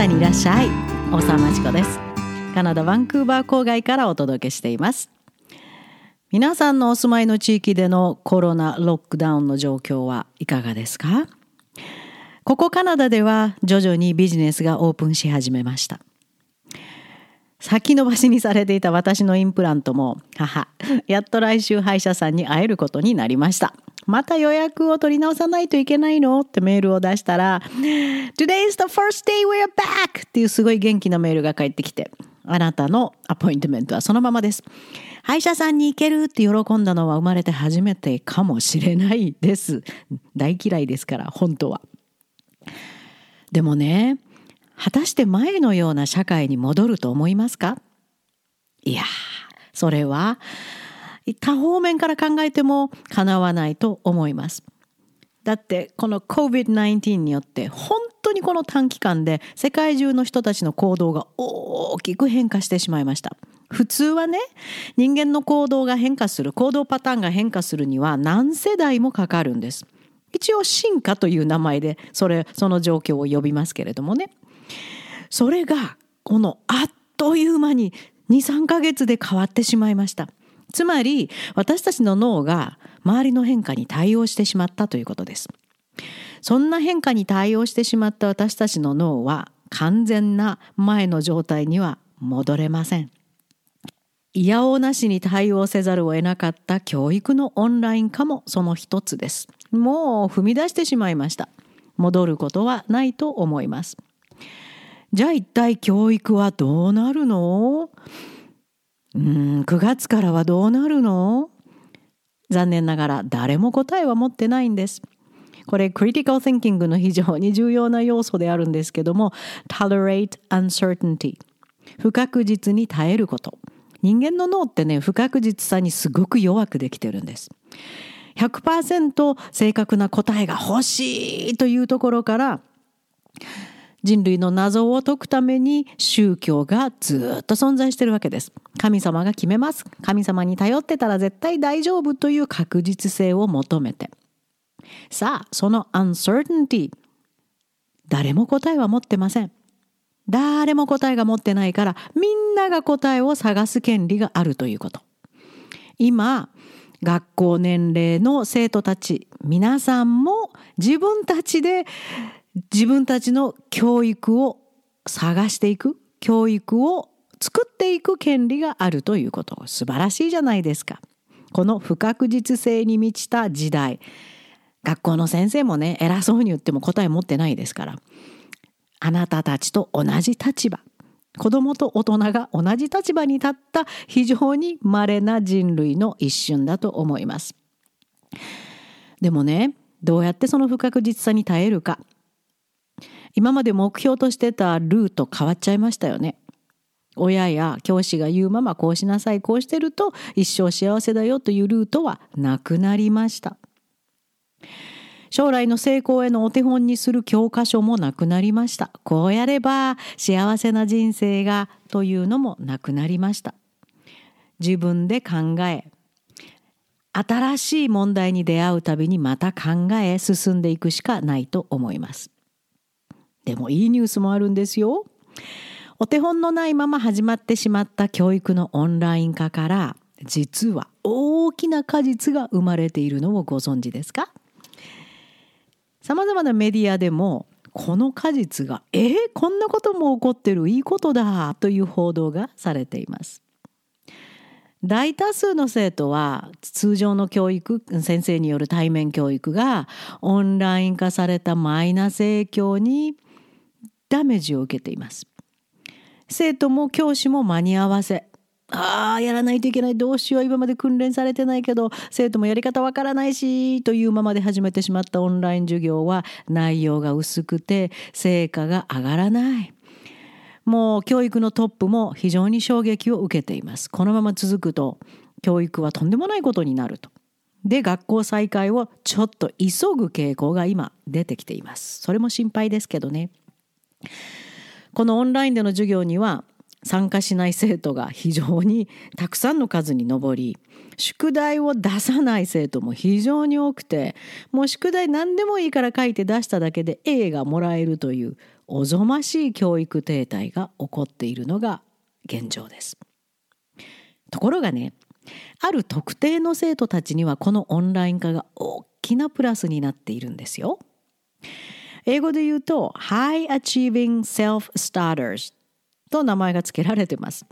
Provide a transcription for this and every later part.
ダにいらっしゃい。大沢まちこです。カナダバンクーバー郊外からお届けしています。皆さんのお住まいの地域でのコロナロックダウンの状況はいかがですか？ここカナダでは徐々にビジネスがオープンし始めました。先延ばしにされていた私のインプラントも母やっと来週歯医者さんに会えることになりました。また予約を取り直さないといけないの？ってメールを出したら Today is the first day we're back! っていうすごい元気なメールが返ってきてあなたのアポイントメントはそのままです。歯医者さんに行けるって喜んだのは生まれて初めてかもしれないです。大嫌いですから本当は。でもね果たして前のような社会に戻ると思いますか？いやそれは多方面から考えても叶わないと思います。だってこの COVID-19 によって本当にこの短期間で世界中の人たちの行動が大きく変化してしまいました。普通はね人間の行動が変化する行動パターンが変化するには何世代もかかるんです。一応進化という名前でそれその状況を呼びますけれどもねそれがこのあっという間に23ヶ月で変わってしまいました。つまり私たちの脳が周りの変化に対応してしまったということです。そんな変化に対応してしまった私たちの脳は完全な前の状態には戻れません。いやおうなしに対応せざるを得なかった教育のオンライン化もその一つです。もう踏み出してしまいました。戻ることはないと思います。じゃあ一体教育はどうなるの？うん9月からはどうなるの？残念ながら誰も答えは持ってないんです。これクリティカル・シンキングの非常に重要な要素であるんですけども tolerate uncertainty 不確実に耐えること。人間の脳ってね不確実さにすごく弱くできてるんです。100%正確な答えが欲しいというところから人類の謎を解くために宗教がずっと存在してるわけです。神様が決めます。神様に頼ってたら絶対大丈夫という確実性を求めて。さあ、その uncertainty。誰も答えは持ってません。誰も答えが持ってないからみんなが答えを探す権利があるということ。今、学校年齢の生徒たち皆さんも自分たちで自分たちの教育を探していく教育を作っていく権利があるということ。素晴らしいじゃないですか。この不確実性に満ちた時代。学校の先生もね偉そうに言っても答え持ってないですから。あなたたちと同じ立場。子供と大人が同じ立場に立った非常に稀な人類の一瞬だと思います。でもねどうやってその不確実さに耐えるか。今まで目標としてたルート変わっちゃいましたよね。親や教師が言うままこうしなさいこうしてると一生幸せだよというルートはなくなりました。将来の成功へのお手本にする教科書もなくなりました。こうやれば幸せな人生がというのもなくなりました。自分で考え新しい問題に出会うたびにまた考え進んでいくしかないと思います。でもいいニュースもあるんですよ。お手本のないまま始まってしまった教育のオンライン化から実は大きな果実が生まれているのをご存知ですか？さまざまなメディアでもこの果実がえー、こんなことも起こってる？いいことだという報道がされています。大多数の生徒は通常の教育先生による対面教育がオンライン化されたマイナス影響にダメージを受けています。生徒も教師も間に合わせああやらないといけないどうしよう今まで訓練されてないけど生徒もやり方わからないしというままで始めてしまったオンライン授業は内容が薄くて成果が上がらない。もう教育のトップも非常に衝撃を受けています。このまま続くと教育はとんでもないことになると。で学校再開をちょっと急ぐ傾向が今出てきています。それも心配ですけどね。このオンラインでの授業には参加しない生徒が非常にたくさんの数に上り宿題を出さない生徒も非常に多くてもう宿題何でもいいから書いて出しただけで A がもらえるというおぞましい教育停滞が起こっているのが現状です。ところがね、ある特定の生徒たちにはこのオンライン化が大きなプラスになっているんですよ。英語で言うと High Achieving Self Starters と名前が付けられてます。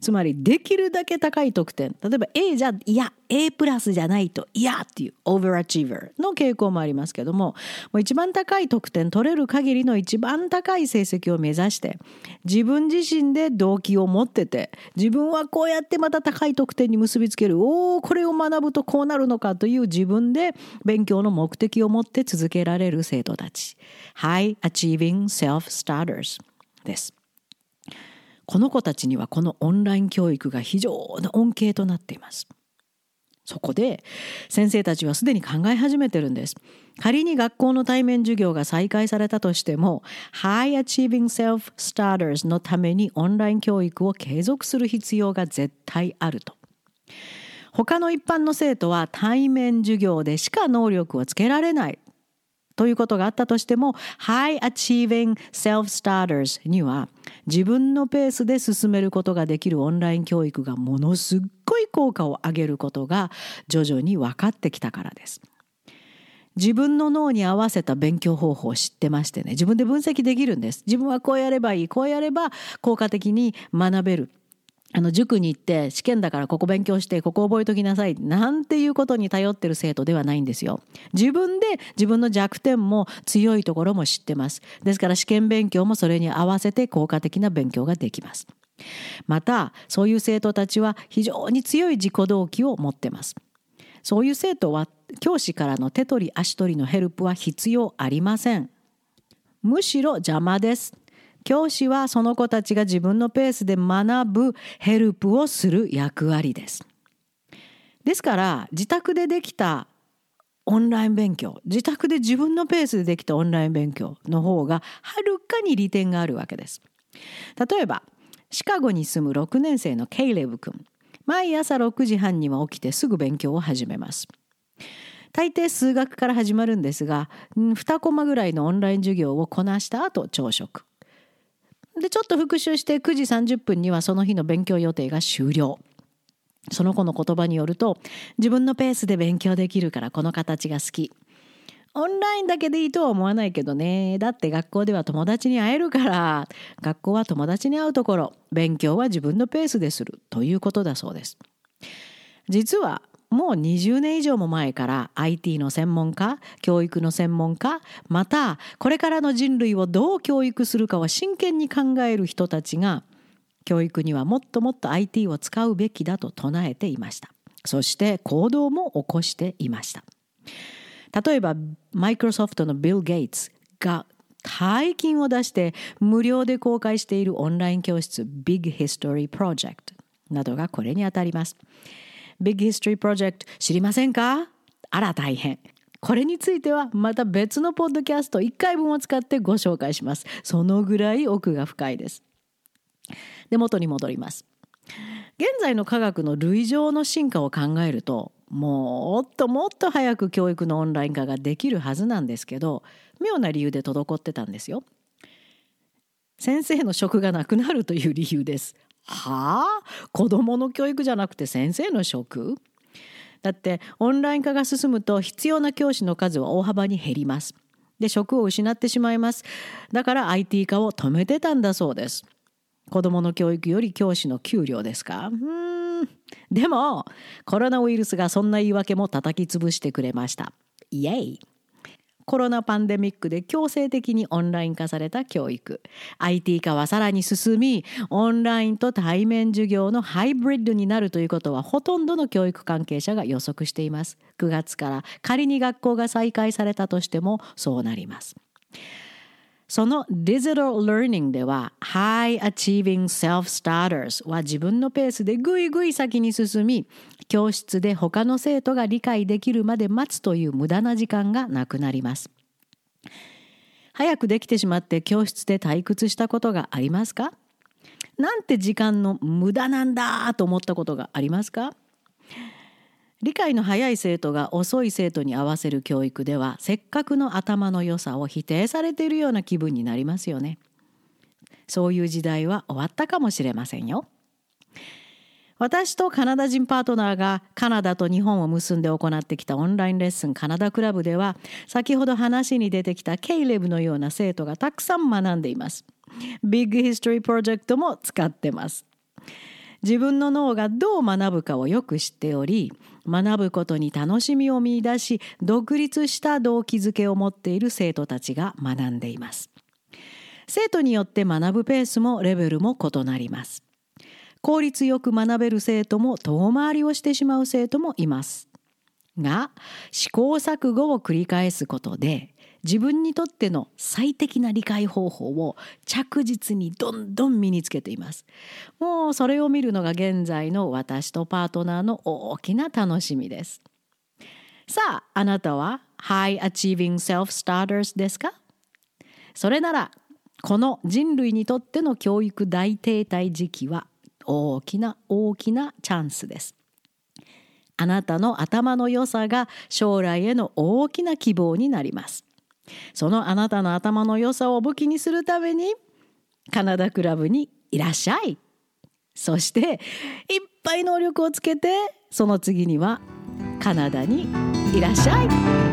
つまりできるだけ高い得点。例えば A じゃいや A プラスじゃないといやっていう overachiever の傾向もありますけどももう一番高い得点取れる限りの一番高い成績を目指して自分自身で動機を持ってて自分はこうやってまた高い得点に結びつける。おおこれを学ぶとこうなるのかという自分で勉強の目的を持って続けられる生徒たち。High Achieving Self Starters です。この子たちにはこのオンライン教育が非常な恩恵となっています。そこで先生たちはすでに考え始めてるんです。仮に学校の対面授業が再開されたとしても High Achieving Self Starters のためにオンライン教育を継続する必要が絶対あると。他の一般の生徒は対面授業でしか能力をつけられないということがあったとしても High Achieving Self-Starters には自分のペースで進めることができるオンライン教育がものすっごい効果を上げることが徐々に分かってきたからです。自分の脳に合わせた勉強方法を知ってましてね自分で分析できるんです。自分はこうやればいいこうやれば効果的に学べる。あの塾に行って試験だからここ勉強してここ覚えときなさいなんていうことに頼ってる生徒ではないんですよ。自分で自分の弱点も強いところも知ってます。ですから試験勉強もそれに合わせて効果的な勉強ができます。またそういう生徒たちは非常に強い自己動機を持ってます。そういう生徒は教師からの手取り足取りのヘルプは必要ありません。むしろ邪魔です。教師はその子たちが自分のペースで学ぶヘルプをする役割です。ですから自宅でできたオンライン勉強自宅で自分のペースでできたオンライン勉強の方がはるかに利点があるわけです。例えばシカゴに住む6年生のケイレブ君毎朝6時半には起きてすぐ勉強を始めます。大抵数学から始まるんですが2コマぐらいのオンライン授業をこなした後朝食でちょっと復習して9時30分にはその日の勉強予定が終了。その子の言葉によると自分のペースで勉強できるからこの形が好き。オンラインだけでいいとは思わないけどね。だって学校では友達に会えるから学校は友達に会うところ。勉強は自分のペースでする。ということだそうです。実はもう20年以上も前から IT の専門家教育の専門家またこれからの人類をどう教育するかを真剣に考える人たちが教育にはもっともっと IT を使うべきだと唱えていました。そして行動も起こしていました。例えばマイクロソフトのビル・ゲイツが大金を出して無料で公開しているオンライン教室 Big History Project などがこれにあたります。 Big History Project 知りませんか？あら大変。これについてはまた別のポッドキャスト1回分を使ってご紹介します。そのぐらい奥が深いです。で、元に戻ります。現在の科学の累乗の進化を考えるともっともっと早く教育のオンライン化ができるはずなんですけど妙な理由で滞ってたんですよ。先生の職がなくなるという理由です。はあ？子どもの教育じゃなくて先生の職？だってオンライン化が進むと必要な教師の数は大幅に減ります。で職を失ってしまいます。だから IT 化を止めてたんだそうです。子どもの教育より教師の給料ですか？うんでもコロナウイルスがそんな言い訳も叩き潰してくれました。イエイコロナパンデミックで強制的にオンライン化された教育。IT 化はさらに進みオンラインと対面授業のハイブリッドになるということはほとんどの教育関係者が予測しています。9月から仮に学校が再開されたとしてもそうなります。その Digital Learning では High Achieving Self-Starters は自分のペースでぐいぐい先に進み教室で他の生徒が理解できるまで待つという無駄な時間がなくなります。早くできてしまって教室で退屈したことがありますか？なんて時間の無駄なんだと思ったことがありますか？理解の早い生徒が遅い生徒に合わせる教育ではせっかくの頭の良さを否定されているような気分になりますよね。そういう時代は終わったかもしれませんよ。私とカナダ人パートナーがカナダと日本を結んで行ってきたオンラインレッスンカナダクラブでは先ほど話に出てきたケイレブのような生徒がたくさん学んでいます。 Big History Project も使ってます。自分の脳がどう学ぶかをよく知っており学ぶことに楽しみを見いだし独立した動機づけを持っている生徒たちが学んでいます生徒によって学ぶペースもレベルも異なります効率よく学べる生徒も遠回りをしてしまう生徒もいます。が試行錯誤を繰り返すことで自分にとっての最適な理解方法を着実にどんどん身につけています。もうそれを見るのが現在の私とパートナーの大きな楽しみです。さああなたは High Achieving Self-Starters ですか？それならこの人類にとっての教育大停滞時期は大きな大きなチャンスです。あなたの頭の良さが将来への大きな希望になります。そのあなたの頭の良さを武器にするためにカナダクラブにいらっしゃい。そしていっぱい能力をつけてその次にはカナダにいらっしゃい。